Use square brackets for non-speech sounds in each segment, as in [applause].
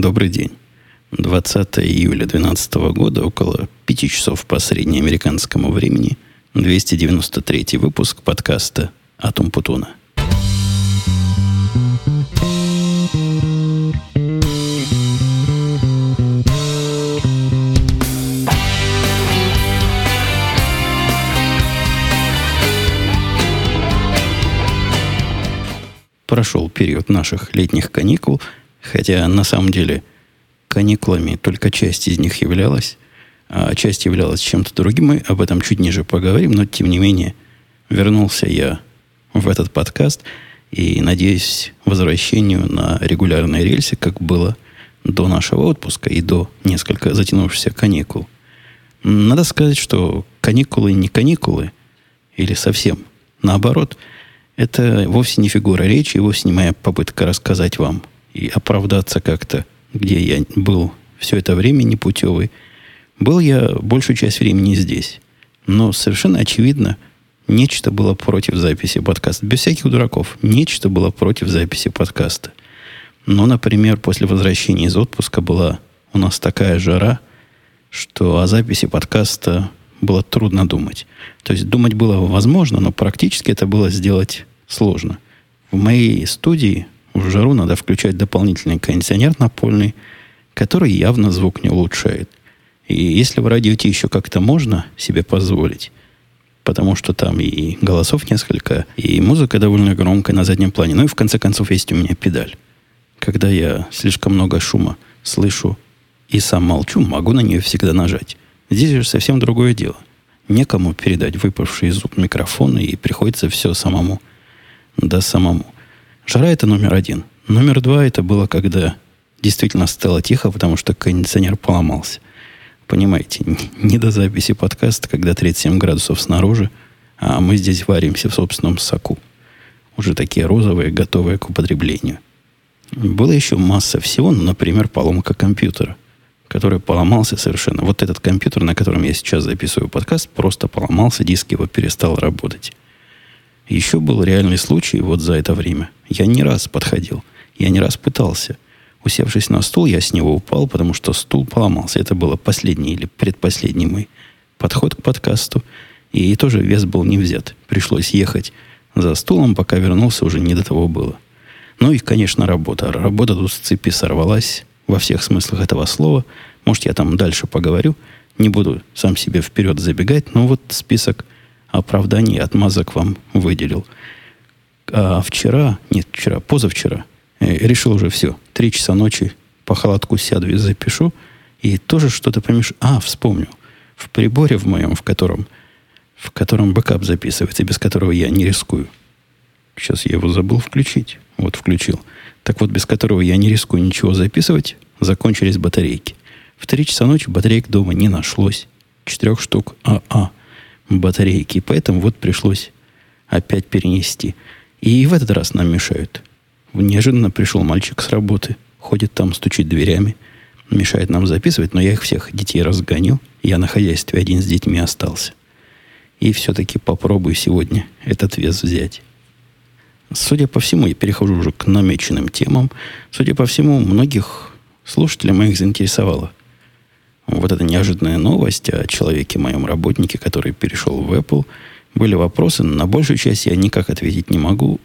Добрый день. 20 июля 2012 года, около 5 часов по среднеамериканскому времени, 293 выпуск подкаста «Атум Путуна». Прошел период наших летних каникул, хотя на самом деле – каникулами только часть из них являлась, а часть являлась чем-то другим. Мы об этом чуть ниже поговорим, но тем не менее вернулся я в этот подкаст и надеюсь возвращению на регулярные рельсы, как было до нашего отпуска и до несколько затянувшихся каникул. Надо сказать, что каникулы не каникулы, или совсем наоборот, это вовсе не фигура речи, вовсе не моя попытка рассказать вам и оправдаться как-то где я был все это время непутевый, был я большую часть времени здесь. Но совершенно очевидно, нечто было против записи подкаста. Без всяких дураков. Нечто было против записи подкаста. Но, например, после возвращения из отпуска была у нас такая жара, что о записи подкаста было трудно думать. То есть думать было возможно, но практически это было сделать сложно. В моей студии в жару надо включать дополнительный кондиционер напольный, который явно звук не улучшает. И если в радиоте еще как-то можно себе позволить, потому что там и голосов несколько, и музыка довольно громкая на заднем плане, ну и в конце концов есть у меня педаль. Когда я слишком много шума слышу и сам молчу, могу на нее всегда нажать. Здесь же совсем другое дело. Некому передать выпавший из зуб микрофон, и приходится все самому. Да самому. Жара это номер один. Номер два это было, когда действительно стало тихо, потому что кондиционер поломался. Понимаете, [laughs] не до записи подкаста, когда 37 градусов снаружи, а мы здесь варимся в собственном соку. Уже такие розовые, готовые к употреблению. Было еще масса всего, ну, например, поломка компьютера, который поломался совершенно. Вот этот компьютер, на котором я сейчас записываю подкаст, просто поломался, диск его перестал работать. Еще был реальный случай вот за это время. Я не раз подходил. Я не раз пытался. Усевшись на стул, я с него упал, потому что стул поломался. Это было последний или предпоследний мой подход к подкасту. И тоже вес был не взят. Пришлось ехать за стулом, пока вернулся, уже не до того было. Ну и, конечно, работа. Работа тут с цепи сорвалась во всех смыслах этого слова. Может, я там дальше поговорю. Не буду сам себе вперед забегать, но вот список оправданий отмазок вам выделил. А вчера, нет, вчера, позавчера, э, решил уже все. Три часа ночи по холодку сяду и запишу. И тоже что-то помеш... А, вспомнил. В приборе в моем, в котором, в котором бэкап записывается, без которого я не рискую. Сейчас я его забыл включить. Вот включил. Так вот, без которого я не рискую ничего записывать, закончились батарейки. В три часа ночи батареек дома не нашлось. Четырех штук АА батарейки. Поэтому вот пришлось опять перенести. И в этот раз нам мешают. Неожиданно пришел мальчик с работы. Ходит там, стучит дверями. Мешает нам записывать, но я их всех детей разгоню. Я на хозяйстве один с детьми остался. И все-таки попробую сегодня этот вес взять. Судя по всему, я перехожу уже к намеченным темам. Судя по всему, многих слушателей моих заинтересовало вот эта неожиданная новость о человеке, моем работнике, который перешел в Apple, были вопросы. На большую часть я никак ответить не могу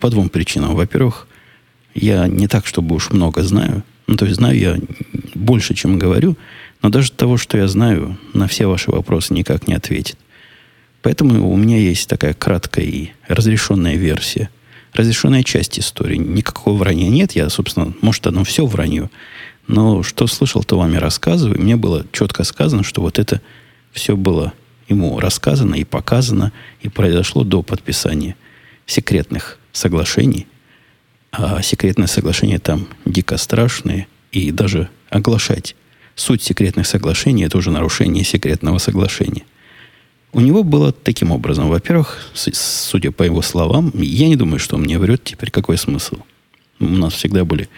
по двум причинам. Во-первых, я не так, чтобы уж много знаю. Ну, то есть знаю я больше, чем говорю, но даже того, что я знаю, на все ваши вопросы никак не ответит. Поэтому у меня есть такая краткая и разрешенная версия. Разрешенная часть истории. Никакого вранья нет. Я, собственно, может, оно все вранье. Но что слышал, то вам и рассказываю. Мне было четко сказано, что вот это все было ему рассказано и показано, и произошло до подписания секретных соглашений. А секретные соглашения там дико страшные, и даже оглашать суть секретных соглашений – это уже нарушение секретного соглашения. У него было таким образом. Во-первых, судя по его словам, я не думаю, что он мне врет теперь. Какой смысл? У нас всегда были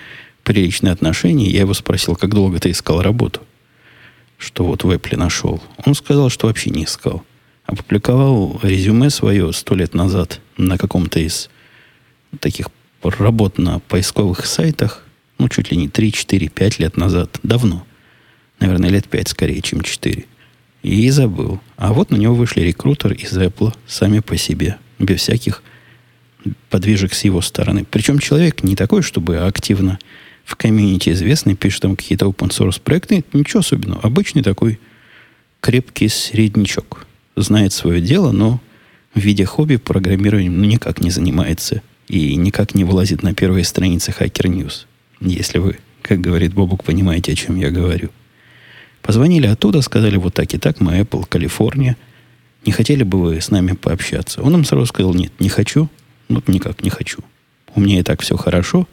приличные отношения. Я его спросил, как долго ты искал работу, что вот в Apple нашел. Он сказал, что вообще не искал. Опубликовал резюме свое сто лет назад на каком-то из таких работ на поисковых сайтах ну, чуть ли не 3, 4, 5 лет назад. Давно. Наверное, лет 5 скорее, чем 4. И забыл. А вот на него вышли рекрутер из Apple сами по себе, без всяких подвижек с его стороны. Причем человек не такой, чтобы активно в комьюнити известный, пишет там какие-то open source проекты. Ничего особенного. Обычный такой крепкий среднячок. Знает свое дело, но в виде хобби программированием ну, никак не занимается и никак не вылазит на первые страницы Hacker News. Если вы, как говорит Бобук, понимаете, о чем я говорю. Позвонили оттуда, сказали вот так и так, мы Apple, Калифорния. Не хотели бы вы с нами пообщаться? Он им сразу сказал, нет, не хочу. Вот никак не хочу. У меня и так все хорошо.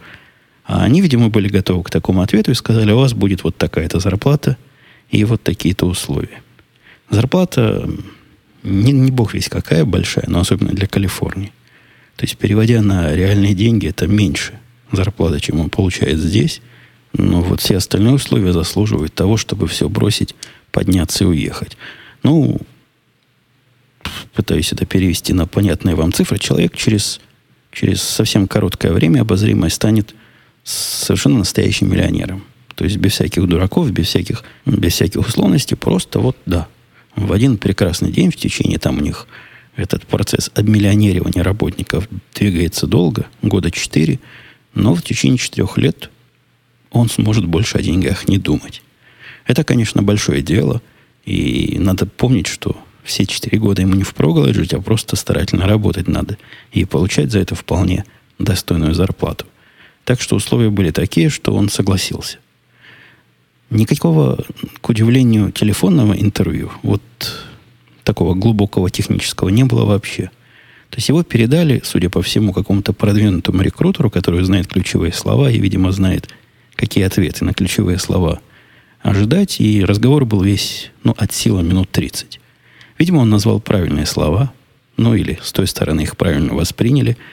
А они, видимо, были готовы к такому ответу и сказали, у вас будет вот такая-то зарплата и вот такие-то условия. Зарплата не, не бог весь какая большая, но особенно для Калифорнии. То есть, переводя на реальные деньги, это меньше зарплата, чем он получает здесь. Но вот все остальные условия заслуживают того, чтобы все бросить, подняться и уехать. Ну, пытаюсь это перевести на понятные вам цифры. Человек через, через совсем короткое время обозримое станет совершенно настоящим миллионером. То есть без всяких дураков, без всяких, без всяких условностей, просто вот да. В один прекрасный день в течение там у них этот процесс обмиллионеривания работников двигается долго, года четыре, но в течение четырех лет он сможет больше о деньгах не думать. Это, конечно, большое дело, и надо помнить, что все четыре года ему не впроголодь жить, а просто старательно работать надо и получать за это вполне достойную зарплату. Так что условия были такие, что он согласился. Никакого, к удивлению, телефонного интервью, вот такого глубокого технического, не было вообще. То есть его передали, судя по всему, какому-то продвинутому рекрутеру, который знает ключевые слова и, видимо, знает, какие ответы на ключевые слова ожидать. И разговор был весь, ну, от силы минут 30. Видимо, он назвал правильные слова, ну, или с той стороны их правильно восприняли –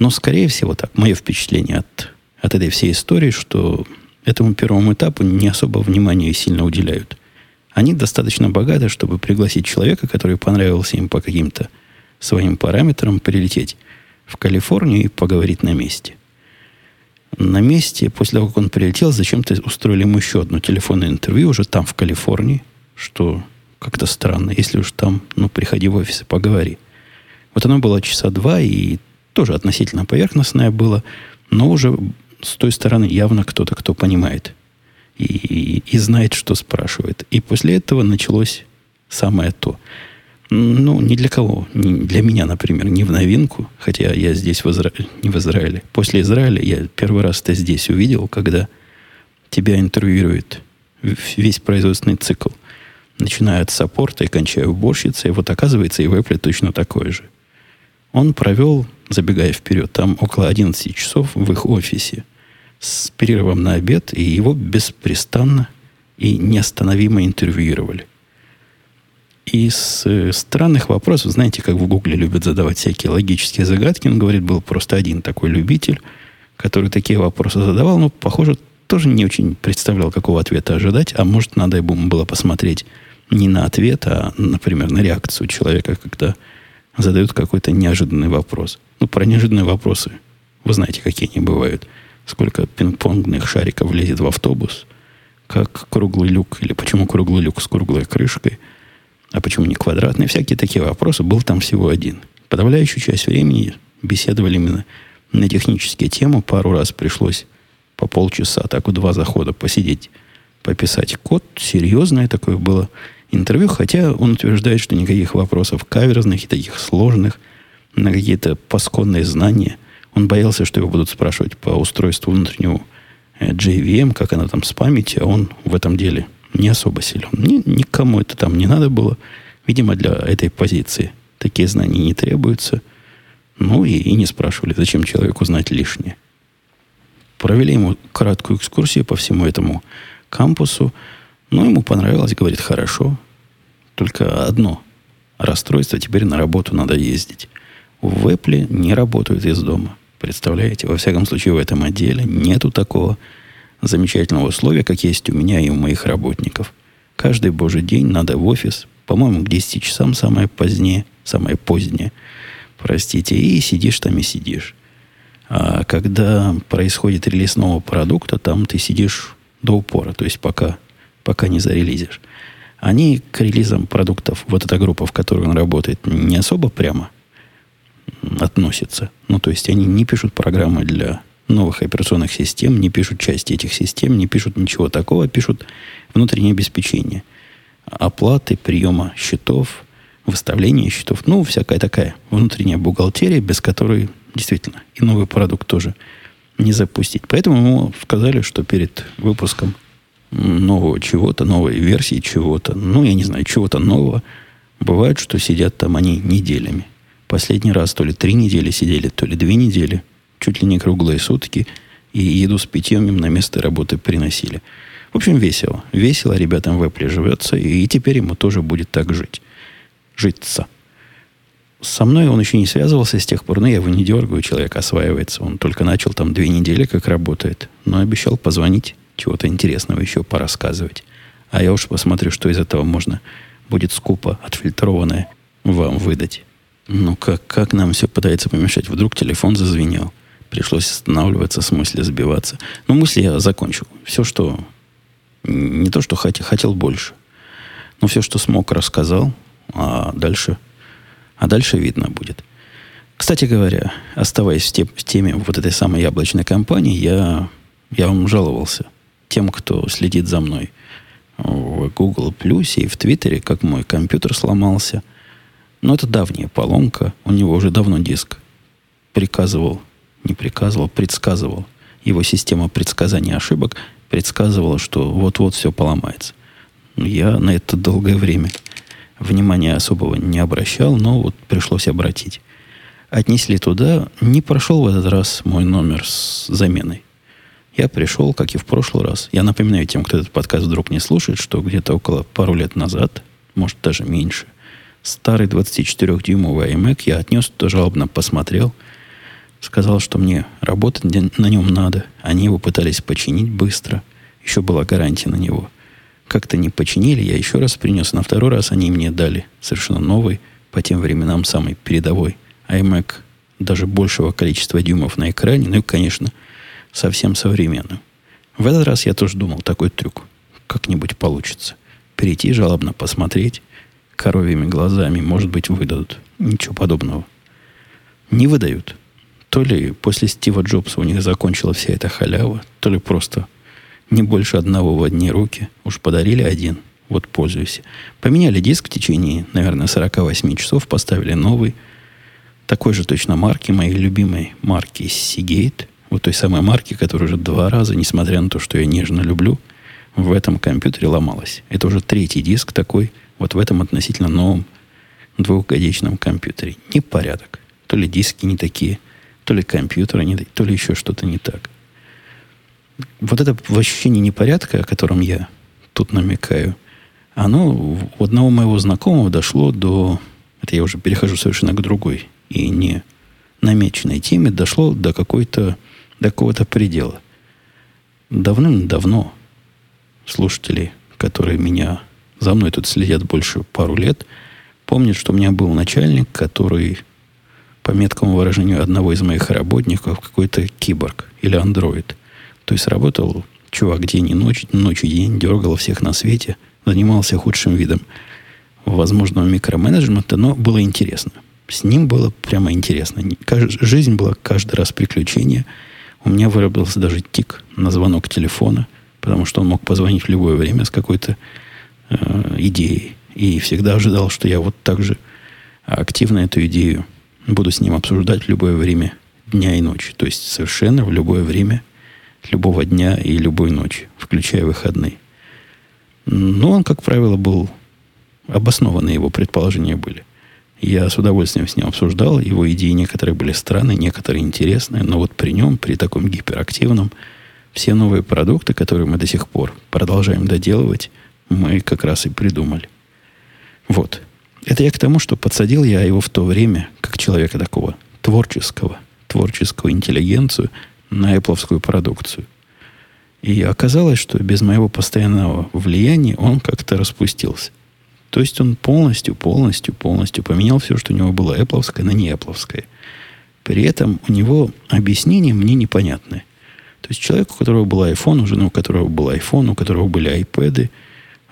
но, скорее всего, так, мое впечатление от, от этой всей истории, что этому первому этапу не особо внимания сильно уделяют. Они достаточно богаты, чтобы пригласить человека, который понравился им по каким-то своим параметрам, прилететь в Калифорнию и поговорить на месте. На месте, после того, как он прилетел, зачем-то устроили ему еще одно телефонное интервью уже там, в Калифорнии, что как-то странно. Если уж там, ну, приходи в офис и поговори. Вот оно было часа два, и тоже относительно поверхностное было, но уже с той стороны явно кто-то, кто понимает и, и, и знает, что спрашивает. И после этого началось самое то. Ну, ни для кого. Не для меня, например, не в новинку, хотя я здесь в Изра... не в Израиле. После Израиля я первый раз это здесь увидел, когда тебя интервьюирует весь производственный цикл. Начиная от саппорта и кончая уборщицей. Вот оказывается, и в Apple точно такое же. Он провел забегая вперед, там около 11 часов в их офисе с перерывом на обед, и его беспрестанно и неостановимо интервьюировали. Из э, странных вопросов, знаете, как в Гугле любят задавать всякие логические загадки, он говорит, был просто один такой любитель, который такие вопросы задавал, но, похоже, тоже не очень представлял, какого ответа ожидать, а может, надо ему было посмотреть не на ответ, а, например, на реакцию человека, когда задают какой-то неожиданный вопрос. Ну, про неожиданные вопросы. Вы знаете, какие они бывают. Сколько пинг-понгных шариков влезет в автобус, как круглый люк, или почему круглый люк с круглой крышкой, а почему не квадратный. Всякие такие вопросы. Был там всего один. Подавляющую часть времени беседовали именно на технические темы. Пару раз пришлось по полчаса, так вот два захода посидеть, пописать код. Серьезное такое было интервью, хотя он утверждает, что никаких вопросов каверзных и таких сложных на какие-то пасконные знания. Он боялся, что его будут спрашивать по устройству внутреннего э, JVM, как она там с памятью, а он в этом деле не особо силен. Ни, никому это там не надо было. Видимо, для этой позиции такие знания не требуются. Ну и, и не спрашивали, зачем человеку знать лишнее. Провели ему краткую экскурсию по всему этому кампусу. Ну, ему понравилось, говорит, хорошо. Только одно расстройство, теперь на работу надо ездить. В Apple не работают из дома. Представляете? Во всяком случае, в этом отделе нету такого замечательного условия, как есть у меня и у моих работников. Каждый божий день надо в офис, по-моему, к 10 часам самое позднее, самое позднее, простите, и сидишь там и сидишь. А когда происходит релиз нового продукта, там ты сидишь до упора, то есть пока, пока не зарелизишь. Они к релизам продуктов, вот эта группа, в которой он работает, не особо прямо относятся. Ну, то есть они не пишут программы для новых операционных систем, не пишут части этих систем, не пишут ничего такого, пишут внутреннее обеспечение. Оплаты, приема счетов, выставление счетов, ну, всякая такая внутренняя бухгалтерия, без которой действительно, и новый продукт тоже не запустить. Поэтому ему сказали, что перед выпуском нового чего-то, новой версии чего-то, ну, я не знаю, чего-то нового, бывает, что сидят там они неделями. Последний раз то ли три недели сидели, то ли две недели, чуть ли не круглые сутки, и еду с питьем им на место работы приносили. В общем, весело. Весело ребятам в Apple живется, и теперь ему тоже будет так жить. Житься. Со мной он еще не связывался с тех пор, но я его не дергаю, человек осваивается. Он только начал там две недели, как работает. Но обещал позвонить, чего-то интересного еще порассказывать. А я уж посмотрю, что из этого можно будет скупо отфильтрованное вам выдать. Ну, как, как нам все пытается помешать? Вдруг телефон зазвенел. Пришлось останавливаться, с мысли сбиваться. Но мысли я закончил. Все, что... Не то, что хотел, хотел больше. Но все, что смог, рассказал. А дальше а дальше видно будет. Кстати говоря, оставаясь в, в теме вот этой самой яблочной компании, я, я вам жаловался тем, кто следит за мной в Google Plus и в Твиттере, как мой компьютер сломался. Но это давняя поломка. У него уже давно диск приказывал, не приказывал, предсказывал. Его система предсказания ошибок предсказывала, что вот-вот все поломается. Я на это долгое время внимания особого не обращал, но вот пришлось обратить. Отнесли туда, не прошел в этот раз мой номер с заменой. Я пришел, как и в прошлый раз. Я напоминаю тем, кто этот подкаст вдруг не слушает, что где-то около пару лет назад, может даже меньше, старый 24-дюймовый iMac я отнес туда жалобно, посмотрел, сказал, что мне работать на нем надо. Они его пытались починить быстро. Еще была гарантия на него – как-то не починили, я еще раз принес. На второй раз они мне дали совершенно новый, по тем временам самый передовой iMac, даже большего количества дюймов на экране, ну и, конечно, совсем современную. В этот раз я тоже думал, такой трюк как-нибудь получится. Перейти жалобно посмотреть коровьими глазами, может быть, выдадут. Ничего подобного. Не выдают. То ли после Стива Джобса у них закончила вся эта халява, то ли просто не больше одного в одни руки. Уж подарили один. Вот пользуюсь. Поменяли диск в течение, наверное, 48 часов. Поставили новый. Такой же точно марки, моей любимой марки Seagate. Вот той самой марки, которая уже два раза, несмотря на то, что я нежно люблю, в этом компьютере ломалась. Это уже третий диск такой, вот в этом относительно новом двухгодичном компьютере. Непорядок. То ли диски не такие, то ли компьютеры не такие, то ли еще что-то не так вот это ощущение непорядка, о котором я тут намекаю, оно у одного моего знакомого дошло до... Это я уже перехожу совершенно к другой и не намеченной теме, дошло до какой-то до какого-то предела. Давным-давно слушатели, которые меня за мной тут следят больше пару лет, помнят, что у меня был начальник, который, по меткому выражению одного из моих работников, какой-то киборг или андроид. То есть работал чувак день и ночь, ночь и день, дергал всех на свете, занимался худшим видом возможного микроменеджмента, но было интересно. С ним было прямо интересно. Жизнь была каждый раз приключение. У меня выработался даже тик на звонок телефона, потому что он мог позвонить в любое время с какой-то э, идеей. И всегда ожидал, что я вот так же активно эту идею буду с ним обсуждать в любое время дня и ночи. То есть совершенно в любое время любого дня и любой ночи, включая выходные. Но он, как правило, был обоснованные его предположения были. Я с удовольствием с ним обсуждал. Его идеи некоторые были странные, некоторые интересные. Но вот при нем, при таком гиперактивном, все новые продукты, которые мы до сих пор продолжаем доделывать, мы как раз и придумали. Вот. Это я к тому, что подсадил я его в то время, как человека такого творческого, творческую интеллигенцию – на Apple продукцию. И оказалось, что без моего постоянного влияния он как-то распустился. То есть он полностью, полностью, полностью поменял все, что у него было Apple, на не. При этом у него объяснение мне непонятное. То есть человек, у которого был iPhone, у жены, у которого был iPhone, у которого были iPad,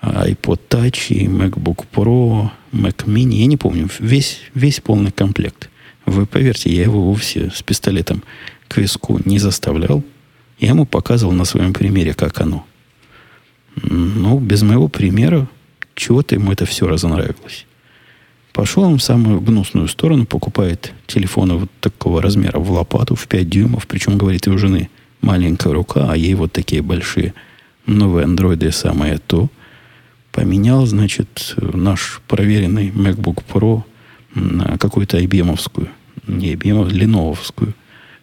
iPod Touch, MacBook Pro, Mac Mini, я не помню, весь, весь полный комплект. Вы поверьте, я его вовсе с пистолетом к виску не заставлял. Я ему показывал на своем примере, как оно. Ну, без моего примера, чего-то ему это все разонравилось. Пошел он в самую гнусную сторону, покупает телефоны вот такого размера в лопату, в 5 дюймов, причем, говорит, и у жены маленькая рука, а ей вот такие большие новые андроиды самое то. Поменял, значит, наш проверенный MacBook Pro на какую-то IBM-овскую, не IBM, Lenovo-овскую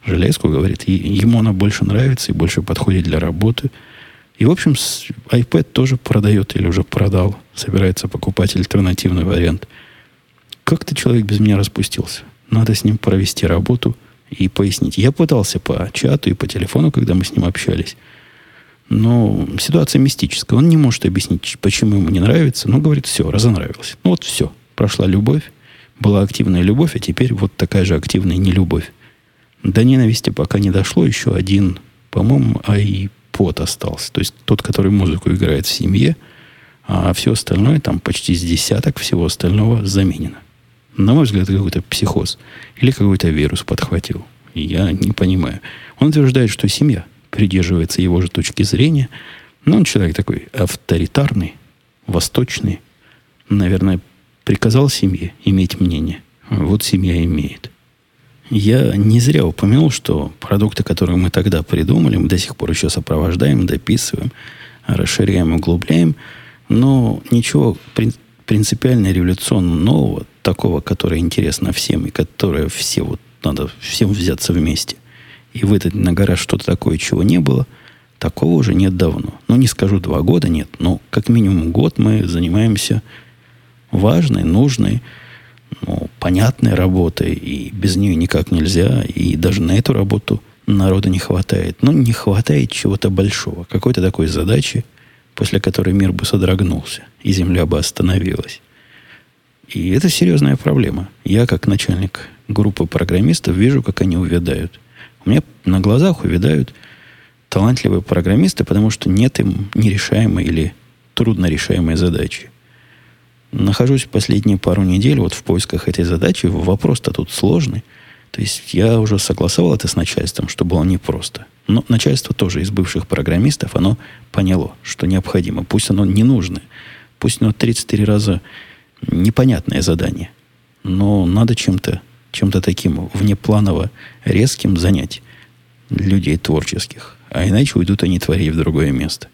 железку, говорит. И ему она больше нравится и больше подходит для работы. И, в общем, iPad тоже продает или уже продал. Собирается покупать альтернативный вариант. Как-то человек без меня распустился. Надо с ним провести работу и пояснить. Я пытался по чату и по телефону, когда мы с ним общались. Но ситуация мистическая. Он не может объяснить, почему ему не нравится. Но говорит, все, разонравилось. Ну вот все. Прошла любовь. Была активная любовь, а теперь вот такая же активная нелюбовь. До ненависти пока не дошло. Еще один, по-моему, iPod остался. То есть тот, который музыку играет в семье. А все остальное, там почти с десяток всего остального заменено. На мой взгляд, какой-то психоз. Или какой-то вирус подхватил. Я не понимаю. Он утверждает, что семья – придерживается его же точки зрения. Но он человек такой авторитарный, восточный. Наверное, приказал семье иметь мнение. Вот семья имеет. Я не зря упомянул, что продукты, которые мы тогда придумали, мы до сих пор еще сопровождаем, дописываем, расширяем, углубляем, но ничего принципиально революционно нового, такого, которое интересно всем и которое все вот надо всем взяться вместе, и выдать на гараж что-то такое, чего не было, такого уже нет давно. Ну, не скажу два года нет, но как минимум год мы занимаемся важной, нужной, ну, понятной работой, и без нее никак нельзя, и даже на эту работу народа не хватает. Но не хватает чего-то большого, какой-то такой задачи, после которой мир бы содрогнулся, и Земля бы остановилась. И это серьезная проблема. Я, как начальник группы программистов, вижу, как они увядают – у меня на глазах увядают талантливые программисты, потому что нет им нерешаемой или трудно решаемой задачи. Нахожусь последние пару недель вот в поисках этой задачи. Вопрос-то тут сложный. То есть я уже согласовал это с начальством, что было непросто. Но начальство тоже из бывших программистов, оно поняло, что необходимо. Пусть оно не нужное. Пусть оно 33 раза непонятное задание. Но надо чем-то чем-то таким внепланово резким занять людей творческих. А иначе уйдут они творить в другое место.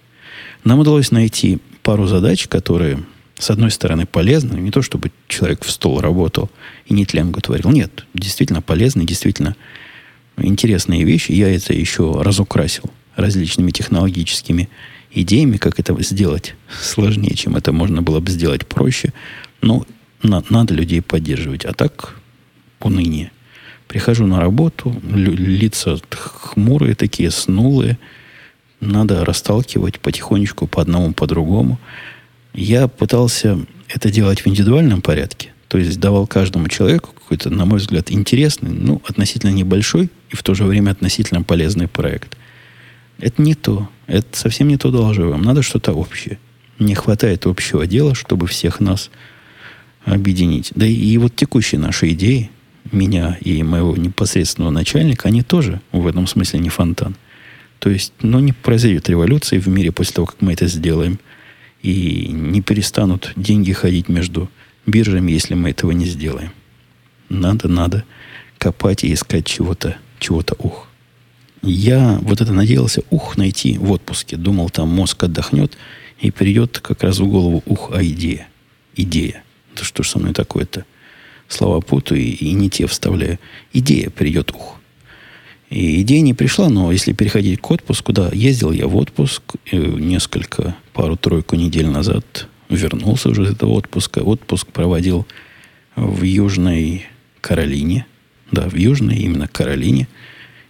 Нам удалось найти пару задач, которые, с одной стороны, полезны. Не то, чтобы человек в стол работал и не тлямгу творил. Нет, действительно полезны, действительно интересные вещи. Я это еще разукрасил различными технологическими идеями, как это сделать сложнее, чем это можно было бы сделать проще. Но на, надо людей поддерживать. А так уныние. Прихожу на работу, лица хмурые такие, снулые. Надо расталкивать потихонечку по одному, по другому. Я пытался это делать в индивидуальном порядке. То есть давал каждому человеку какой-то, на мой взгляд, интересный, ну, относительно небольшой и в то же время относительно полезный проект. Это не то. Это совсем не то доложу вам. Надо что-то общее. Не хватает общего дела, чтобы всех нас объединить. Да и, и вот текущие наши идеи, меня и моего непосредственного начальника, они тоже в этом смысле не фонтан. То есть, ну, не произойдет революции в мире после того, как мы это сделаем. И не перестанут деньги ходить между биржами, если мы этого не сделаем. Надо, надо копать и искать чего-то, чего-то ух. Я вот это надеялся ух найти в отпуске. Думал, там мозг отдохнет, и придет как раз в голову ух, а идея. Идея. Это что ж со мной такое-то? слова путаю и, и не те вставляю. Идея придет ух. И идея не пришла, но если переходить к отпуску, да, ездил я в отпуск несколько, пару-тройку недель назад, вернулся уже из этого отпуска. Отпуск проводил в Южной Каролине. Да, в Южной именно Каролине.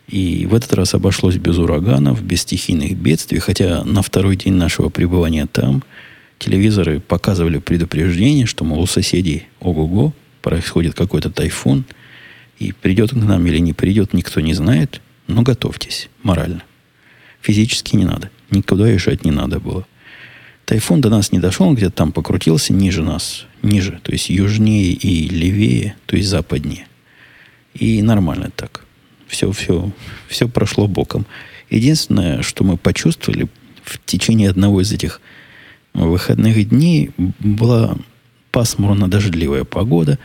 И в этот раз обошлось без ураганов, без стихийных бедствий, хотя на второй день нашего пребывания там телевизоры показывали предупреждение, что, мол, у соседей ого-го, происходит какой-то тайфун, И придет к нам или не придет, никто не знает. Но готовьтесь морально. Физически не надо. Никуда езжать не надо было. Тайфун до нас не дошел, он где-то там покрутился ниже нас. Ниже, то есть южнее и левее, то есть западнее. И нормально так. Все, все, все прошло боком. Единственное, что мы почувствовали в течение одного из этих выходных дней, была пасмурно-дождливая погода.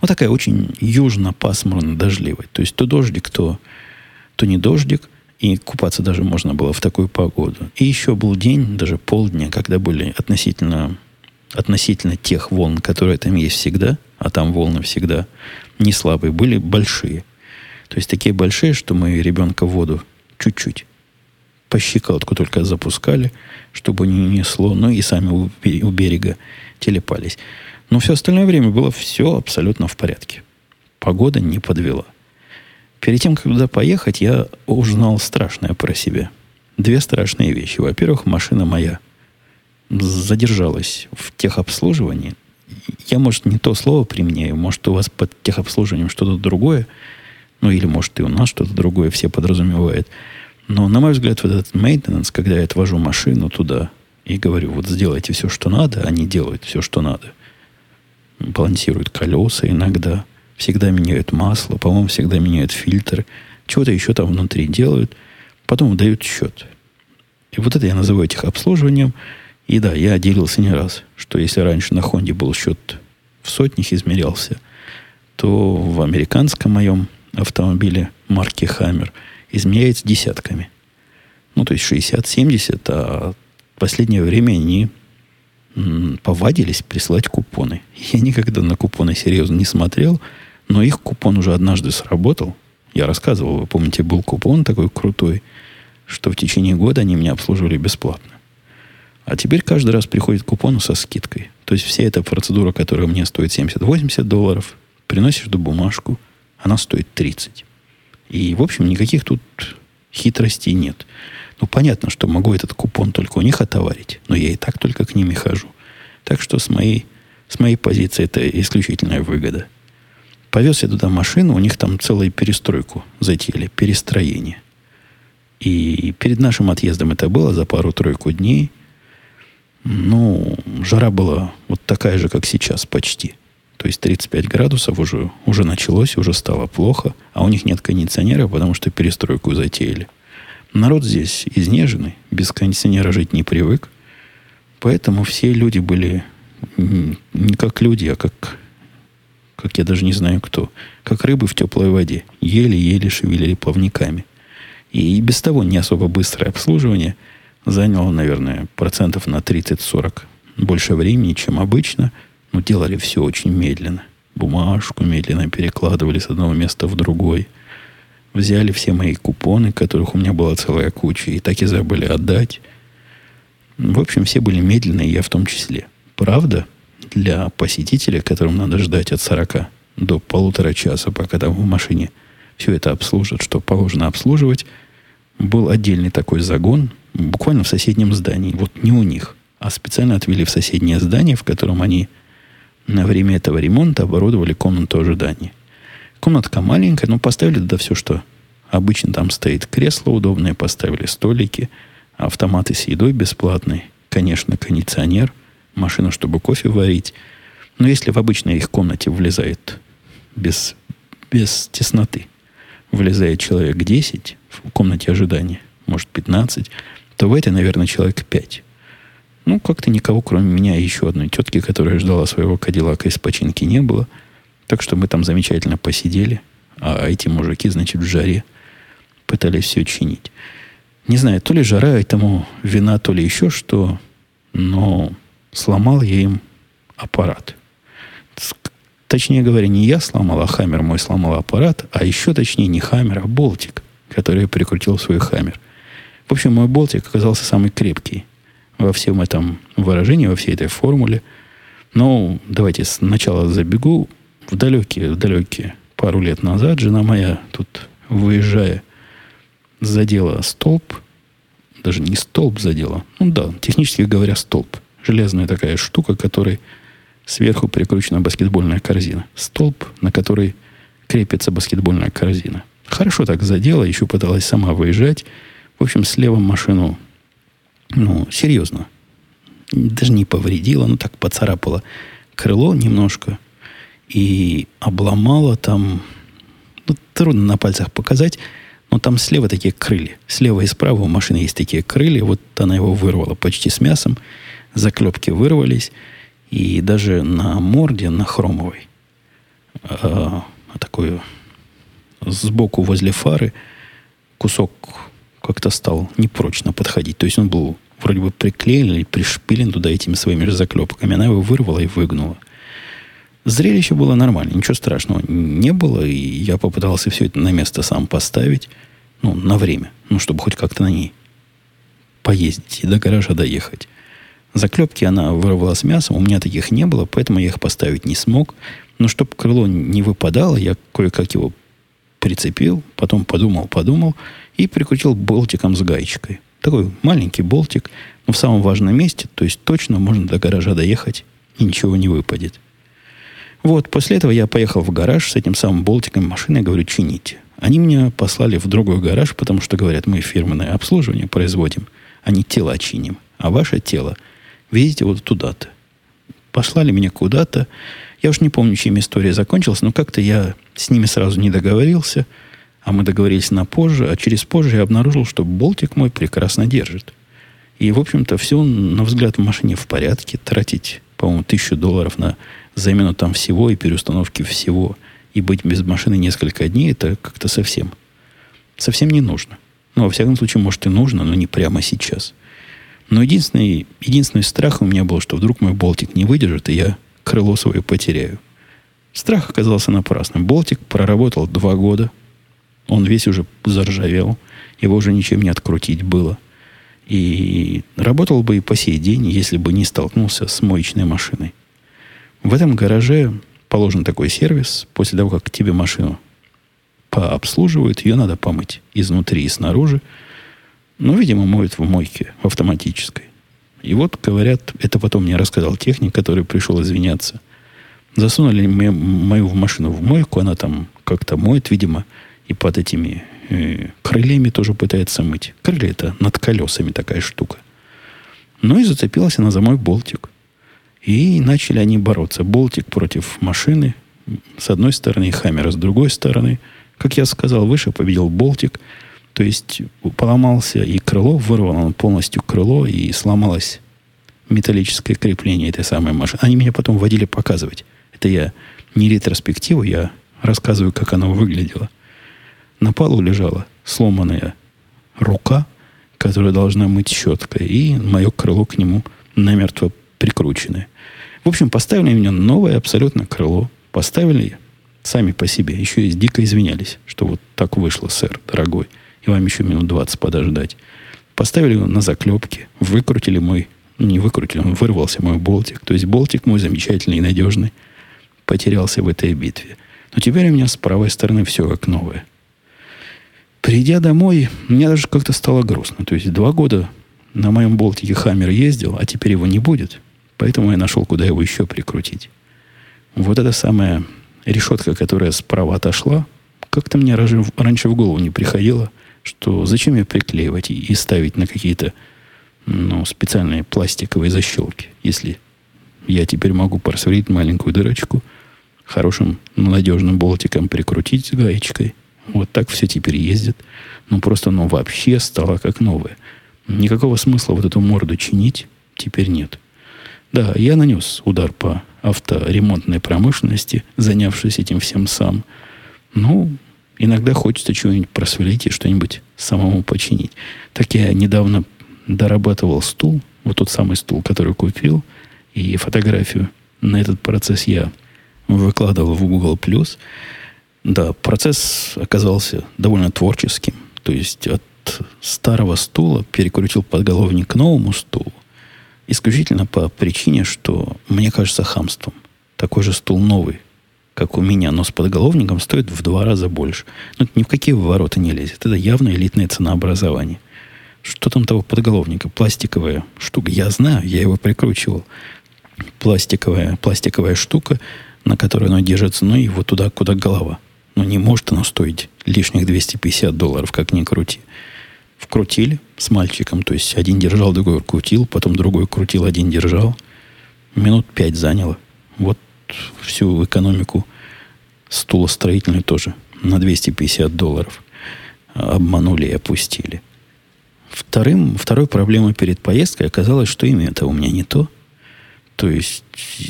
Ну, такая очень южно-пасмурно-дождливая. То есть то дождик, то, то не дождик. И купаться даже можно было в такую погоду. И еще был день, даже полдня, когда были относительно, относительно тех волн, которые там есть всегда, а там волны всегда не слабые, были большие. То есть такие большие, что мы ребенка в воду чуть-чуть по щиколотку только запускали, чтобы не несло, ну и сами у, берега телепались. Но все остальное время было все абсолютно в порядке. Погода не подвела. Перед тем, как туда поехать, я узнал страшное про себя. Две страшные вещи. Во-первых, машина моя задержалась в техобслуживании. Я, может, не то слово применяю, может, у вас под техобслуживанием что-то другое, ну, или, может, и у нас что-то другое все подразумевает. Но, на мой взгляд, вот этот maintenance, когда я отвожу машину туда и говорю, вот сделайте все, что надо, они делают все, что надо. Балансируют колеса иногда, всегда меняют масло, по-моему, всегда меняют фильтры, чего-то еще там внутри делают, потом дают счет. И вот это я называю их обслуживанием. И да, я делился не раз, что если раньше на Хонде был счет в сотнях измерялся, то в американском моем автомобиле марки Хаммер измеряется десятками. Ну, то есть 60-70, а в последнее время они повадились присылать купоны. [laughs] Я никогда на купоны серьезно не смотрел, но их купон уже однажды сработал. Я рассказывал, вы помните, был купон такой крутой, что в течение года они меня обслуживали бесплатно. А теперь каждый раз приходит купон со скидкой. То есть вся эта процедура, которая мне стоит 70-80 долларов, приносишь до бумажку, она стоит 30. И, в общем, никаких тут хитростей нет. Ну, понятно, что могу этот купон только у них отоварить, но я и так только к ним и хожу. Так что с моей, с моей позиции это исключительная выгода. Повез я туда машину, у них там целую перестройку затеяли, перестроение. И перед нашим отъездом это было за пару-тройку дней. Ну, жара была вот такая же, как сейчас, почти. То есть 35 градусов уже, уже началось, уже стало плохо. А у них нет кондиционера, потому что перестройку затеяли. Народ здесь изнеженный, без кондиционера жить не привык. Поэтому все люди были не как люди, а как, как я даже не знаю кто, как рыбы в теплой воде. Еле-еле шевелили плавниками. И, без того не особо быстрое обслуживание заняло, наверное, процентов на 30-40 больше времени, чем обычно – но делали все очень медленно. Бумажку медленно перекладывали с одного места в другой. Взяли все мои купоны, которых у меня была целая куча, и так и забыли отдать. В общем, все были медленные, я в том числе. Правда, для посетителя, которым надо ждать от 40 до полутора часа, пока там в машине все это обслужат, что положено обслуживать, был отдельный такой загон, буквально в соседнем здании. Вот не у них, а специально отвели в соседнее здание, в котором они на время этого ремонта оборудовали комнату ожидания. Комнатка маленькая, но поставили туда все, что обычно там стоит. Кресло удобное поставили, столики, автоматы с едой бесплатные, конечно, кондиционер, машина, чтобы кофе варить. Но если в обычной их комнате влезает без, без тесноты, влезает человек 10 в комнате ожидания, может 15, то в этой, наверное, человек 5. Ну, как-то никого, кроме меня и еще одной тетки, которая ждала своего кадиллака из починки, не было. Так что мы там замечательно посидели. А эти мужики, значит, в жаре пытались все чинить. Не знаю, то ли жара этому вина, то ли еще что, но сломал я им аппарат. Точнее говоря, не я сломал, а Хаммер мой сломал аппарат, а еще точнее не Хаммер, а болтик, который прикрутил свой Хаммер. В общем, мой болтик оказался самый крепкий во всем этом выражении, во всей этой формуле. Но давайте сначала забегу в далекие, в далекие пару лет назад. Жена моя тут, выезжая, задела столб. Даже не столб задела. Ну да, технически говоря, столб. Железная такая штука, которой сверху прикручена баскетбольная корзина. Столб, на который крепится баскетбольная корзина. Хорошо так задела, еще пыталась сама выезжать. В общем, слева машину, ну, серьезно, даже не повредила, ну так поцарапала крыло немножко и обломала там, ну, трудно на пальцах показать, но там слева такие крылья. Слева и справа у машины есть такие крылья. Вот она его вырвала почти с мясом. Заклепки вырвались. И даже на морде, на хромовой, а, такой сбоку возле фары кусок как-то стал непрочно подходить. То есть он был вроде бы приклеен или пришпилен туда этими своими же заклепками. Она его вырвала и выгнула. Зрелище было нормально, ничего страшного не было, и я попытался все это на место сам поставить, ну, на время, ну, чтобы хоть как-то на ней поездить и до гаража доехать. Заклепки она вырвала с мясом, у меня таких не было, поэтому я их поставить не смог. Но чтобы крыло не выпадало, я кое-как его прицепил, потом подумал, подумал и прикрутил болтиком с гаечкой. Такой маленький болтик, но в самом важном месте, то есть точно можно до гаража доехать и ничего не выпадет. Вот, после этого я поехал в гараж с этим самым болтиком машины говорю, чините. Они меня послали в другой гараж, потому что, говорят, мы фирменное обслуживание производим, а не тела чиним. А ваше тело, видите, вот туда-то. Послали меня куда-то. Я уж не помню, чем история закончилась, но как-то я с ними сразу не договорился, а мы договорились на позже, а через позже я обнаружил, что болтик мой прекрасно держит. И, в общем-то, все, на взгляд, в машине в порядке. Тратить, по-моему, тысячу долларов на замену там всего и переустановки всего, и быть без машины несколько дней, это как-то совсем, совсем не нужно. Ну, во всяком случае, может и нужно, но не прямо сейчас. Но единственный, единственный страх у меня был, что вдруг мой болтик не выдержит, и я крыло свое потеряю. Страх оказался напрасным. Болтик проработал два года. Он весь уже заржавел. Его уже ничем не открутить было. И работал бы и по сей день, если бы не столкнулся с моечной машиной. В этом гараже положен такой сервис. После того, как тебе машину пообслуживают, ее надо помыть изнутри и снаружи. Ну, видимо, моют в мойке в автоматической. И вот, говорят, это потом мне рассказал техник, который пришел извиняться. Засунули мою, в машину в мойку, она там как-то моет, видимо, и под этими э, крыльями тоже пытается мыть. Крылья это над колесами такая штука. Ну и зацепилась она за мой болтик. И начали они бороться. Болтик против машины с одной стороны и Хаммера с другой стороны. Как я сказал, выше победил Болтик. То есть поломался и крыло, вырвал он полностью крыло и сломалось металлическое крепление этой самой машины. Они меня потом водили показывать. Это я не ретроспективу, я рассказываю, как оно выглядело. На полу лежала сломанная рука, которая должна мыть щеткой, и мое крыло к нему намертво прикрученное. В общем, поставили мне новое абсолютно крыло. Поставили сами по себе. Еще и дико извинялись, что вот так вышло, сэр, дорогой. И вам еще минут 20 подождать. Поставили его на заклепки, выкрутили мой, не выкрутили, он вырвался мой болтик. То есть болтик мой замечательный и надежный потерялся в этой битве. Но теперь у меня с правой стороны все как новое. Придя домой, мне даже как-то стало грустно. То есть два года на моем болтике Хаммер ездил, а теперь его не будет. Поэтому я нашел, куда его еще прикрутить. Вот эта самая решетка, которая справа отошла, как-то мне раньше в голову не приходило, что зачем ее приклеивать и ставить на какие-то ну, специальные пластиковые защелки, если я теперь могу просверлить маленькую дырочку, хорошим надежным болтиком прикрутить гаечкой. Вот так все теперь ездит. Ну, просто ну, вообще стало как новое. Никакого смысла вот эту морду чинить теперь нет. Да, я нанес удар по авторемонтной промышленности, занявшись этим всем сам. Ну, иногда хочется чего-нибудь просверлить и что-нибудь самому починить. Так я недавно дорабатывал стул, вот тот самый стул, который купил, и фотографию на этот процесс я выкладывал в Google+. Да, процесс оказался довольно творческим. То есть от старого стула перекрутил подголовник к новому стулу. Исключительно по причине, что мне кажется хамством. Такой же стул новый, как у меня, но с подголовником стоит в два раза больше. Но это ни в какие ворота не лезет. Это явно элитное ценообразование. Что там того подголовника? Пластиковая штука. Я знаю, я его прикручивал. Пластиковая, пластиковая штука, на которой оно держится, ну и вот туда, куда голова Ну, не может оно стоить лишних 250 долларов, как ни крути. Вкрутили с мальчиком, то есть один держал, другой крутил, потом другой крутил, один держал. Минут пять заняло. Вот всю экономику стула строительную тоже на 250 долларов обманули и опустили. Вторым, второй проблемой перед поездкой оказалось, что имя это у меня не то. То есть,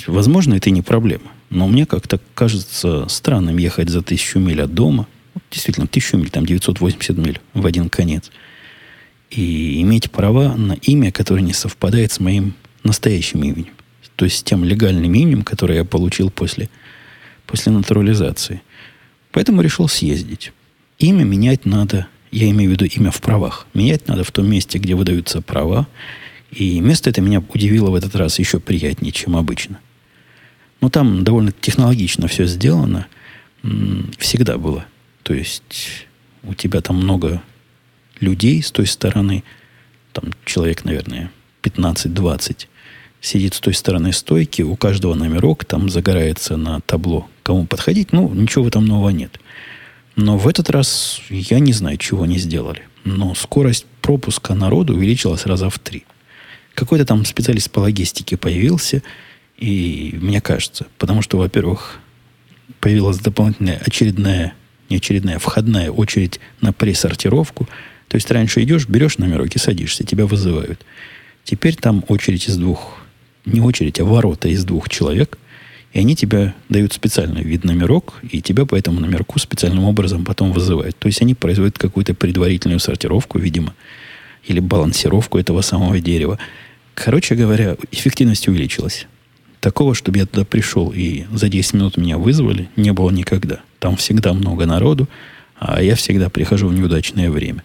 возможно, это не проблема. Но мне как-то кажется странным ехать за тысячу миль от дома. Действительно, тысячу миль, там 980 миль в один конец. И иметь права на имя, которое не совпадает с моим настоящим именем. То есть тем легальным именем, которое я получил после, после натурализации. Поэтому решил съездить. Имя менять надо, я имею в виду имя в правах. Менять надо в том месте, где выдаются права. И место это меня удивило в этот раз еще приятнее, чем обычно. Но там довольно технологично все сделано. Всегда было. То есть у тебя там много людей с той стороны. Там человек, наверное, 15-20 сидит с той стороны стойки, у каждого номерок там загорается на табло, кому подходить. Ну, ничего в этом нового нет. Но в этот раз я не знаю, чего они сделали. Но скорость пропуска народу увеличилась раза в три. Какой-то там специалист по логистике появился – и мне кажется, потому что, во-первых, появилась дополнительная очередная, не очередная, входная очередь на пресортировку. То есть раньше идешь, берешь номерок и садишься, тебя вызывают. Теперь там очередь из двух, не очередь, а ворота из двух человек, и они тебя дают специальный вид номерок, и тебя по этому номерку специальным образом потом вызывают. То есть они производят какую-то предварительную сортировку, видимо, или балансировку этого самого дерева. Короче говоря, эффективность увеличилась. Такого, чтобы я туда пришел и за 10 минут меня вызвали, не было никогда. Там всегда много народу, а я всегда прихожу в неудачное время.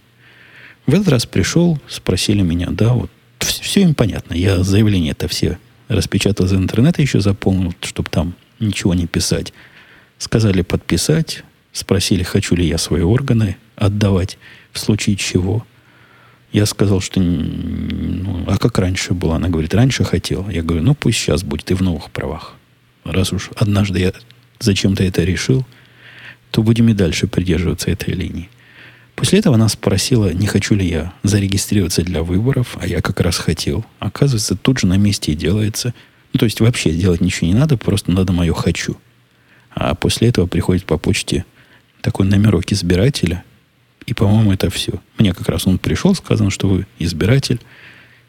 В этот раз пришел, спросили меня, да, вот все им понятно. Я заявление это все распечатал из интернета, еще заполнил, чтобы там ничего не писать. Сказали подписать, спросили, хочу ли я свои органы отдавать, в случае чего. Я сказал, что ну, а как раньше было? Она говорит, раньше хотел. Я говорю, ну пусть сейчас будет и в новых правах. Раз уж однажды я зачем-то это решил, то будем и дальше придерживаться этой линии. После этого она спросила, не хочу ли я зарегистрироваться для выборов, а я как раз хотел. Оказывается, тут же на месте и делается. Ну, то есть вообще делать ничего не надо, просто надо мое «хочу». А после этого приходит по почте такой номерок избирателя – и, по-моему, это все. Мне как раз он пришел, сказано, что вы избиратель,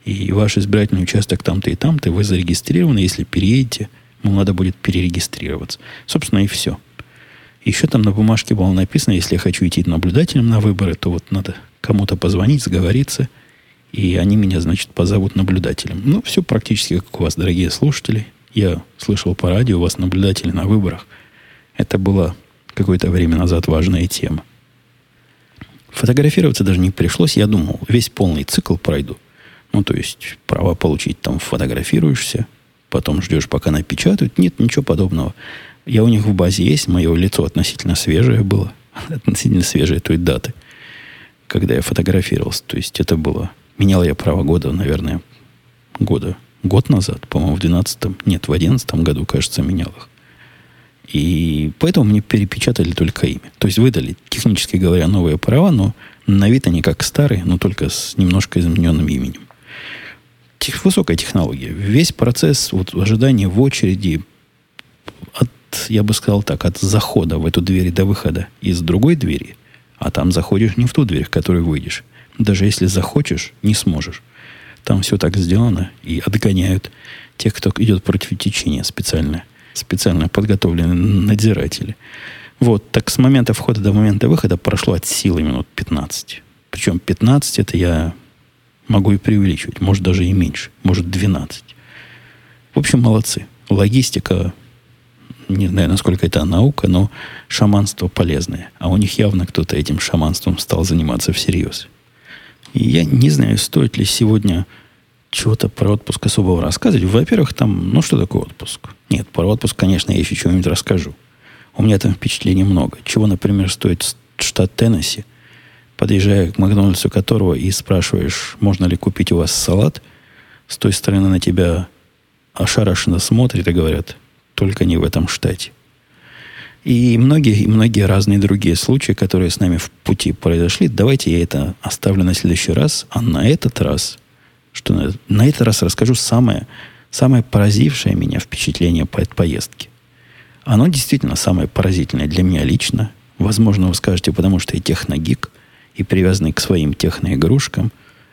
и ваш избирательный участок там-то и там-то, вы зарегистрированы, если переедете, ему надо будет перерегистрироваться. Собственно, и все. Еще там на бумажке было написано, если я хочу идти наблюдателем на выборы, то вот надо кому-то позвонить, сговориться, и они меня, значит, позовут наблюдателем. Ну, все практически как у вас, дорогие слушатели. Я слышал по радио, у вас наблюдатели на выборах. Это была какое-то время назад важная тема. Фотографироваться даже не пришлось. Я думал, весь полный цикл пройду. Ну, то есть, права получить, там, фотографируешься, потом ждешь, пока напечатают. Нет, ничего подобного. Я у них в базе есть, мое лицо относительно свежее было. [laughs] Относительно свежее той даты, когда я фотографировался. То есть, это было... Менял я право года, наверное, года. Год назад, по-моему, в 12 нет, в 11 году, кажется, менял их. И поэтому мне перепечатали только имя. То есть выдали, технически говоря, новые права, но на вид они как старые, но только с немножко измененным именем. Тех, высокая технология. Весь процесс вот, ожидания в очереди от, я бы сказал так, от захода в эту дверь до выхода из другой двери, а там заходишь не в ту дверь, в которую выйдешь. Даже если захочешь, не сможешь. Там все так сделано и отгоняют тех, кто идет против течения специально – специально подготовленные надзиратели. Вот, так с момента входа до момента выхода прошло от силы минут 15. Причем 15 это я могу и преувеличивать, может даже и меньше, может 12. В общем, молодцы. Логистика, не знаю, насколько это наука, но шаманство полезное. А у них явно кто-то этим шаманством стал заниматься всерьез. И я не знаю, стоит ли сегодня чего-то про отпуск особого рассказывать. Во-первых, там, ну что такое отпуск? Нет, про отпуск, конечно, я еще чего-нибудь расскажу. У меня там впечатлений много. Чего, например, стоит штат Теннесси, подъезжая к Макдональдсу которого и спрашиваешь, можно ли купить у вас салат, с той стороны на тебя ошарашенно смотрят и говорят, только не в этом штате. И многие, и многие разные другие случаи, которые с нами в пути произошли. Давайте я это оставлю на следующий раз. А на этот раз, что на, на этот раз расскажу самое, самое поразившее меня впечатление по этой поездке. Оно действительно самое поразительное для меня лично. Возможно, вы скажете, потому что я техногик и привязанный к своим техноигрушкам,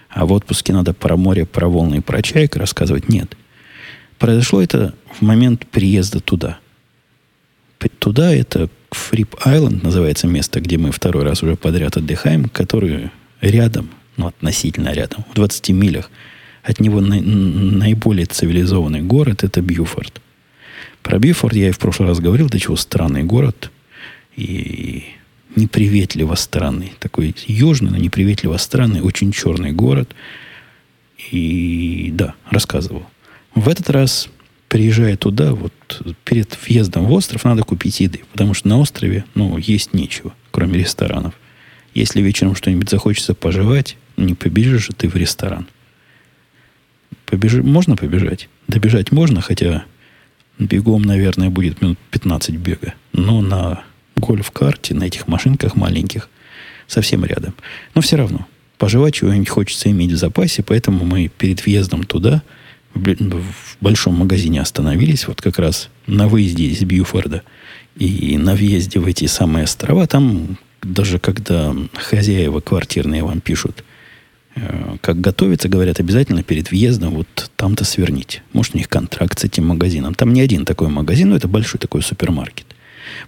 а в отпуске надо про море, про волны и про чайк рассказывать. Нет. Произошло это в момент приезда туда – туда, это Фрип Айленд называется место, где мы второй раз уже подряд отдыхаем, который рядом, ну, относительно рядом, в 20 милях от него на, наиболее цивилизованный город – это Бьюфорд. Про Бьюфорд я и в прошлый раз говорил, до чего странный город и неприветливо странный. Такой южный, но неприветливо странный, очень черный город. И да, рассказывал. В этот раз приезжая туда, вот перед въездом в остров надо купить еды, потому что на острове, ну, есть нечего, кроме ресторанов. Если вечером что-нибудь захочется пожевать, не побежишь же ты в ресторан. Побежи, можно побежать? Добежать можно, хотя бегом, наверное, будет минут 15 бега. Но на гольф-карте, на этих машинках маленьких, совсем рядом. Но все равно, пожевать чего-нибудь хочется иметь в запасе, поэтому мы перед въездом туда – в большом магазине остановились, вот как раз на выезде из Бьюфорда и на въезде в эти самые острова, там даже когда хозяева квартирные вам пишут, э, как готовиться, говорят, обязательно перед въездом вот там-то сверните. Может, у них контракт с этим магазином. Там не один такой магазин, но это большой такой супермаркет.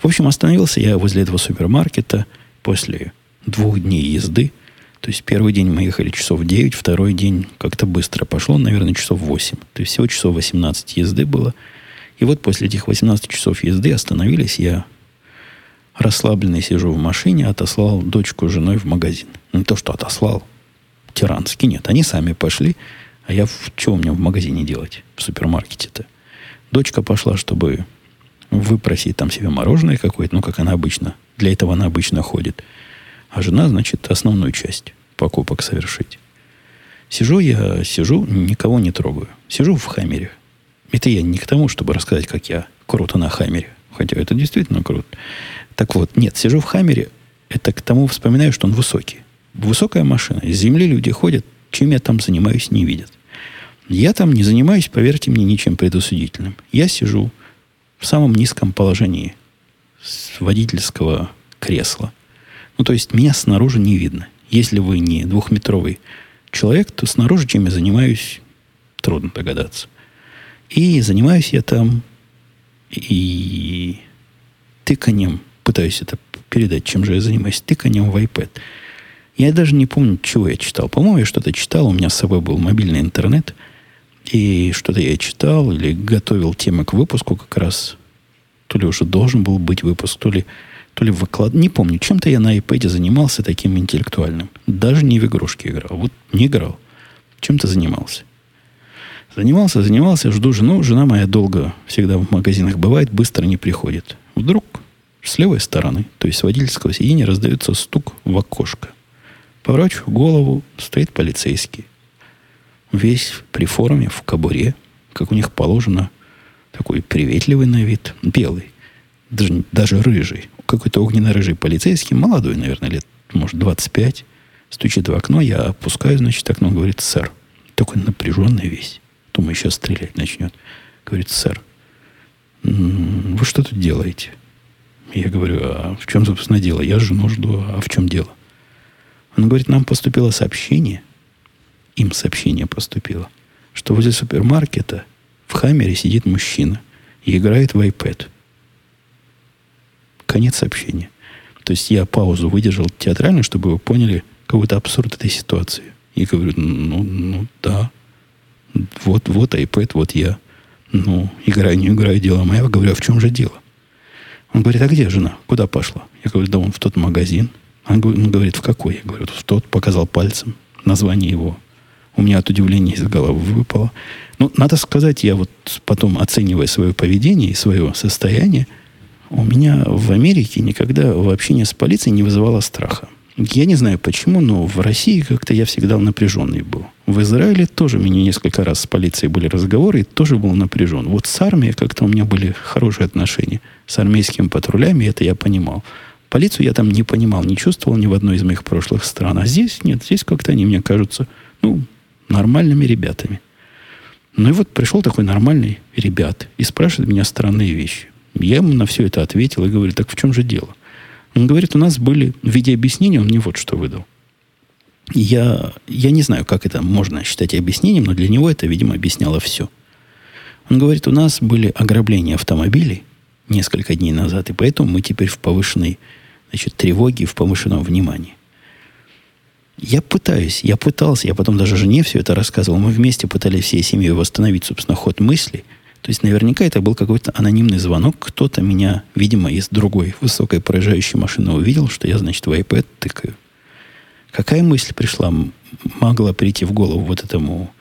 В общем, остановился я возле этого супермаркета после двух дней езды – то есть первый день мы ехали часов 9, второй день как-то быстро пошло, наверное, часов 8. То есть всего часов 18 езды было. И вот после этих 18 часов езды остановились, я расслабленный сижу в машине, отослал дочку с женой в магазин. Не то, что отослал, тиранский, нет. Они сами пошли, а я в, что мне в магазине делать, в супермаркете-то? Дочка пошла, чтобы выпросить там себе мороженое какое-то, ну, как она обычно, для этого она обычно ходит – а жена, значит, основную часть покупок совершить. Сижу я, сижу, никого не трогаю. Сижу в Хаммере. Это я не к тому, чтобы рассказать, как я круто на Хаммере. Хотя это действительно круто. Так вот, нет, сижу в Хаммере, это к тому вспоминаю, что он высокий. Высокая машина. Из земли люди ходят, чем я там занимаюсь, не видят. Я там не занимаюсь, поверьте мне, ничем предусудительным. Я сижу в самом низком положении с водительского кресла – ну, то есть меня снаружи не видно. Если вы не двухметровый человек, то снаружи, чем я занимаюсь, трудно догадаться. И занимаюсь я там и тыканием, пытаюсь это передать, чем же я занимаюсь, тыканием в iPad. Я даже не помню, чего я читал. По-моему, я что-то читал, у меня с собой был мобильный интернет, и что-то я читал или готовил темы к выпуску как раз. То ли уже должен был быть выпуск, то ли то ли выклад... Не помню, чем-то я на iPad занимался таким интеллектуальным. Даже не в игрушки играл. Вот не играл. Чем-то занимался. Занимался, занимался, жду жену. Жена моя долго всегда в магазинах бывает, быстро не приходит. Вдруг с левой стороны, то есть с водительского сиденья, раздается стук в окошко. Поворачиваю голову, стоит полицейский. Весь при форме, в кобуре, как у них положено, такой приветливый на вид, белый, даже, даже рыжий какой-то огненно-рыжий полицейский, молодой, наверное, лет, может, 25, стучит в окно, я опускаю, значит, окно, говорит, сэр. Такой напряженный весь. Думаю, сейчас стрелять начнет. Говорит, сэр, вы что тут делаете? Я говорю, а в чем, собственно, дело? Я жену жду, а в чем дело? Он говорит, нам поступило сообщение, им сообщение поступило, что возле супермаркета в Хаммере сидит мужчина и играет в iPad. Конец сообщения. То есть я паузу выдержал театрально, чтобы вы поняли какой-то абсурд этой ситуации. И говорю, ну, ну да. Вот, вот iPad, вот я. Ну, играю, не играю, дело мое. Я говорю, а в чем же дело? Он говорит, а где жена? Куда пошла? Я говорю, да он в тот магазин. Он говорит, в какой? Я говорю, в тот, показал пальцем название его. У меня от удивления из головы выпало. Ну, надо сказать, я вот потом, оценивая свое поведение и свое состояние, у меня в Америке никогда в общении с полицией не вызывало страха. Я не знаю почему, но в России как-то я всегда напряженный был. В Израиле тоже меня несколько раз с полицией были разговоры, и тоже был напряжен. Вот с армией как-то у меня были хорошие отношения. С армейскими патрулями это я понимал. Полицию я там не понимал, не чувствовал ни в одной из моих прошлых стран. А здесь нет, здесь как-то они мне кажутся, ну, нормальными ребятами. Ну и вот пришел такой нормальный ребят и спрашивает меня странные вещи. Я ему на все это ответил и говорю, так в чем же дело? Он говорит, у нас были в виде объяснения, он мне вот что выдал. Я, я не знаю, как это можно считать объяснением, но для него это, видимо, объясняло все. Он говорит, у нас были ограбления автомобилей несколько дней назад, и поэтому мы теперь в повышенной значит, тревоге, в повышенном внимании. Я пытаюсь, я пытался, я потом даже жене все это рассказывал. Мы вместе пытались всей семьей восстановить, собственно, ход мысли. То есть наверняка это был какой-то анонимный звонок. Кто-то меня, видимо, из другой высокой проезжающей машины увидел, что я, значит, в iPad тыкаю. Какая мысль пришла, могла прийти в голову вот этому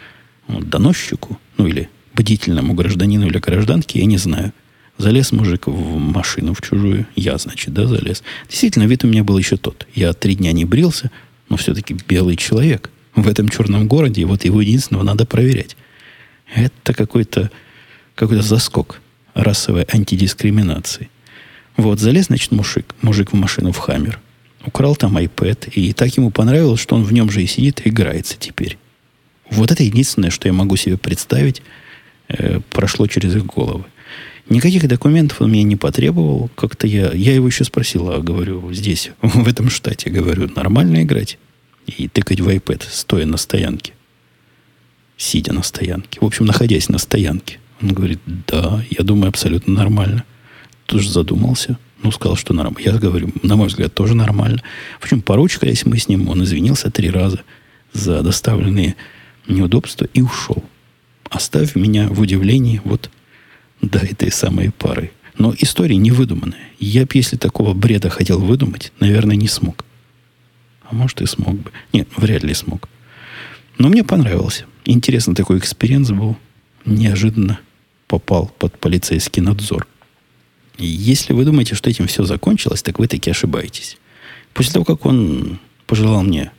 вот, доносчику, ну или бдительному гражданину или гражданке, я не знаю. Залез мужик в машину, в чужую. Я, значит, да, залез. Действительно, вид у меня был еще тот. Я три дня не брился, но все-таки белый человек. В этом черном городе, и вот его единственного надо проверять. Это какой-то какой заскок расовой антидискриминации. Вот, залез, значит, мужик, мужик в машину в Хаммер украл там iPad, и так ему понравилось, что он в нем же и сидит и играется теперь. Вот это единственное, что я могу себе представить, э, прошло через их головы. Никаких документов он мне не потребовал. Как-то я, я его еще спросил, а говорю, здесь, [laughs] в этом штате, говорю, нормально играть и тыкать в iPad, стоя на стоянке. Сидя на стоянке. В общем, находясь на стоянке. Он говорит, да, я думаю, абсолютно нормально. Тоже задумался. Ну, сказал, что нормально. Я говорю, на мой взгляд, тоже нормально. В общем, поручкались мы с ним. Он извинился три раза за доставленные неудобства и ушел. Оставив меня в удивлении вот до этой самой пары. Но история не выдуманная. Я бы, если такого бреда хотел выдумать, наверное, не смог. А может, и смог бы. Нет, вряд ли смог. Но мне понравился. Интересный такой experience был. Неожиданно попал под полицейский надзор. Если вы думаете, что этим все закончилось, так вы таки ошибаетесь. После того, как он пожелал мне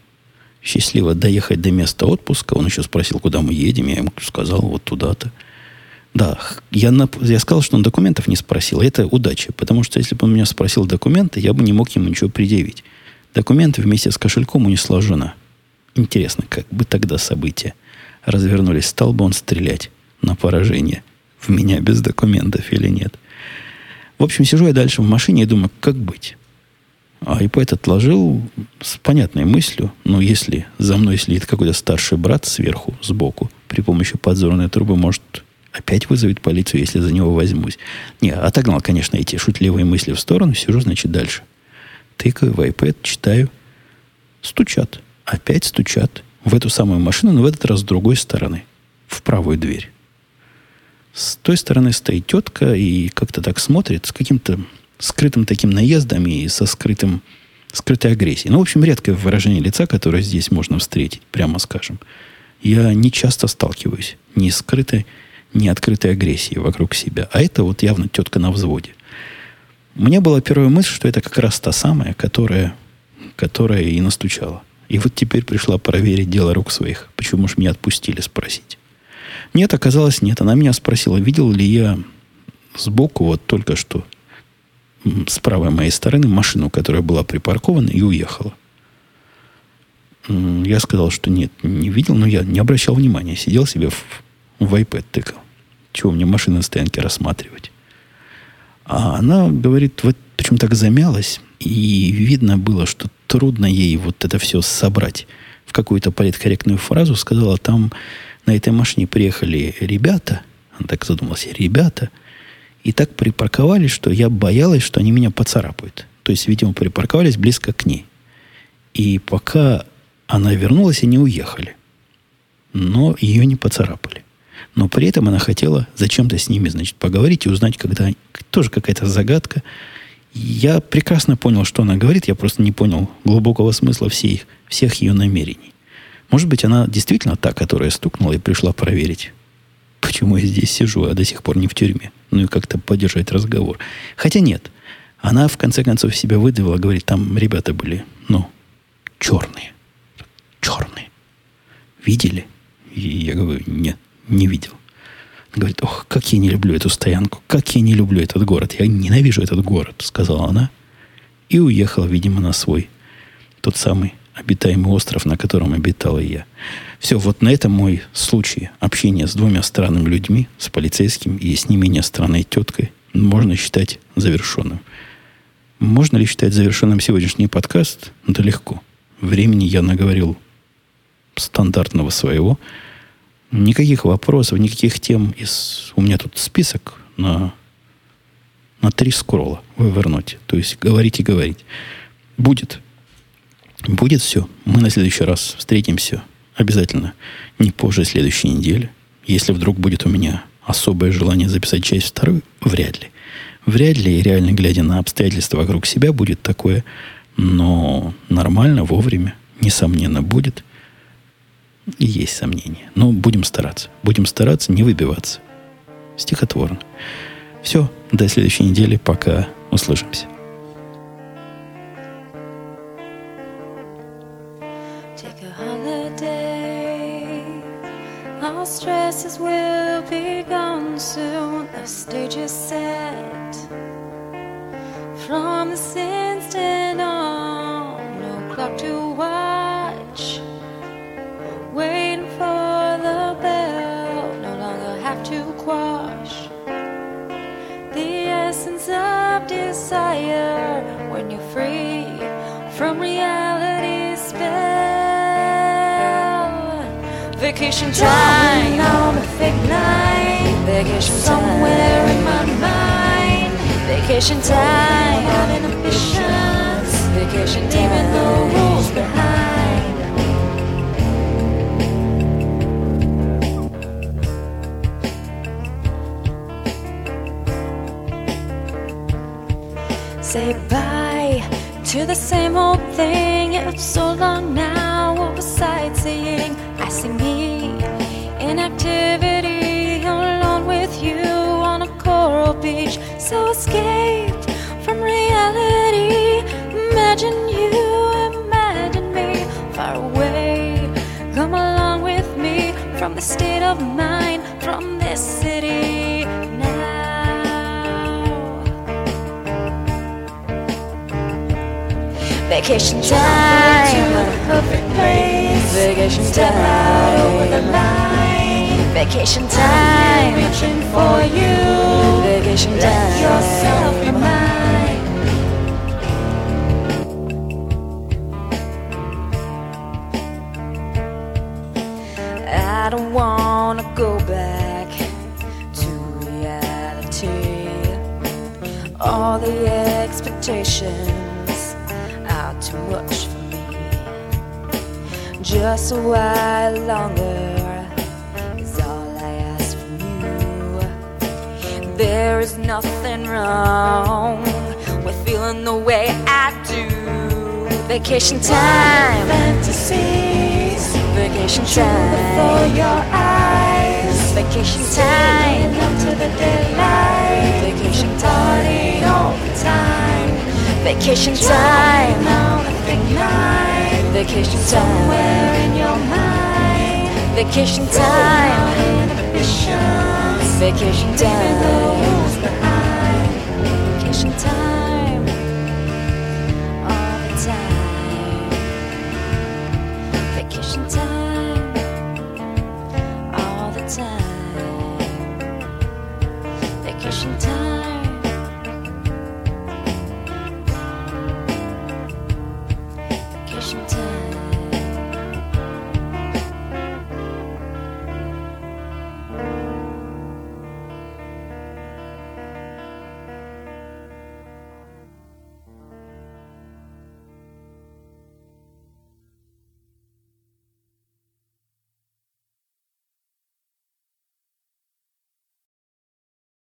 счастливо доехать до места отпуска, он еще спросил, куда мы едем, я ему сказал, вот туда-то. Да, я, на, я сказал, что он документов не спросил. Это удача, потому что если бы он меня спросил документы, я бы не мог ему ничего предъявить. Документы вместе с кошельком унесла жена. Интересно, как бы тогда события развернулись. Стал бы он стрелять на поражение в меня без документов или нет. В общем, сижу я дальше в машине и думаю, как быть. А iPad отложил с понятной мыслью, ну, если за мной следит какой-то старший брат сверху, сбоку, при помощи подзорной трубы, может, опять вызовет полицию, если за него возьмусь. Не, отогнал, конечно, эти шутливые мысли в сторону, сижу, значит, дальше. Тыкаю в iPad, читаю. Стучат. Опять стучат. В эту самую машину, но в этот раз с другой стороны. В правую дверь. С той стороны стоит тетка и как-то так смотрит с каким-то скрытым таким наездом и со скрытым, скрытой агрессией. Ну, в общем, редкое выражение лица, которое здесь можно встретить, прямо скажем. Я не часто сталкиваюсь ни скрытой, ни открытой агрессией вокруг себя. А это вот явно тетка на взводе. У меня была первая мысль, что это как раз та самая, которая, которая и настучала. И вот теперь пришла проверить дело рук своих. Почему ж меня отпустили спросить. Нет, оказалось, нет. Она меня спросила, видел ли я сбоку, вот только что, с правой моей стороны, машину, которая была припаркована и уехала. Я сказал, что нет, не видел, но я не обращал внимания. Сидел себе в, в iPad тыкал. Чего мне машины на стоянке рассматривать? А она говорит, вот почему так замялась, и видно было, что трудно ей вот это все собрать в какую-то политкорректную фразу. Сказала, там на этой машине приехали ребята, он так задумался, ребята, и так припарковались, что я боялась, что они меня поцарапают. То есть, видимо, припарковались близко к ней. И пока она вернулась, они уехали. Но ее не поцарапали. Но при этом она хотела зачем-то с ними, значит, поговорить и узнать, когда... Тоже какая-то загадка. Я прекрасно понял, что она говорит, я просто не понял глубокого смысла всех, всех ее намерений. Может быть, она действительно та, которая стукнула и пришла проверить, почему я здесь сижу, а до сих пор не в тюрьме. Ну и как-то поддержать разговор. Хотя нет. Она, в конце концов, себя выдавила, говорит, там ребята были, ну, черные. Черные. Видели? И я говорю, нет, не видел. Говорит, ох, как я не люблю эту стоянку, как я не люблю этот город. Я ненавижу этот город, сказала она. И уехала, видимо, на свой, тот самый обитаемый остров, на котором обитала я. Все, вот на этом мой случай общения с двумя странными людьми, с полицейским и с не менее странной теткой, можно считать завершенным. Можно ли считать завершенным сегодняшний подкаст? Да легко. Времени я наговорил стандартного своего. Никаких вопросов, никаких тем. Из... У меня тут список на, на три скролла в Evernote. То есть говорить и говорить. Будет. Будет все. Мы на следующий раз встретимся обязательно не позже следующей недели. Если вдруг будет у меня особое желание записать часть вторую, вряд ли. Вряд ли, реально глядя на обстоятельства вокруг себя, будет такое, но нормально, вовремя, несомненно, будет. И есть сомнения. Но будем стараться. Будем стараться не выбиваться. Стихотворно. Все, до следующей недели. Пока. Услышимся. Stresses will be gone soon. The stage is set. From this instant on, no clock to watch. Waiting Vacation time on a fake night. Vacation somewhere in my mind. Vacation time, having ambitions. Vacation time, leaving the rules behind. Say bye to the same old thing. It's so long now. What was sightseeing? I see me in activity alone with you on a coral beach so escaped from reality. Imagine you, imagine me far away. Come along with me from the state of mind, from this city now. Vacation time, place. Vacation time, over the line. Vacation time, reaching for you. Vacation time, let yourself be mine. I don't wanna go back to reality. All the expectations are too much. Just a while longer is all I ask from you. There is nothing wrong with feeling the way I do. Vacation time, fantasies. Vacation time before your eyes. Vacation time, up to the daylight. Vacation party all the time. Vacation time, on a big night. Vacation time. Vacation time. Vacation time.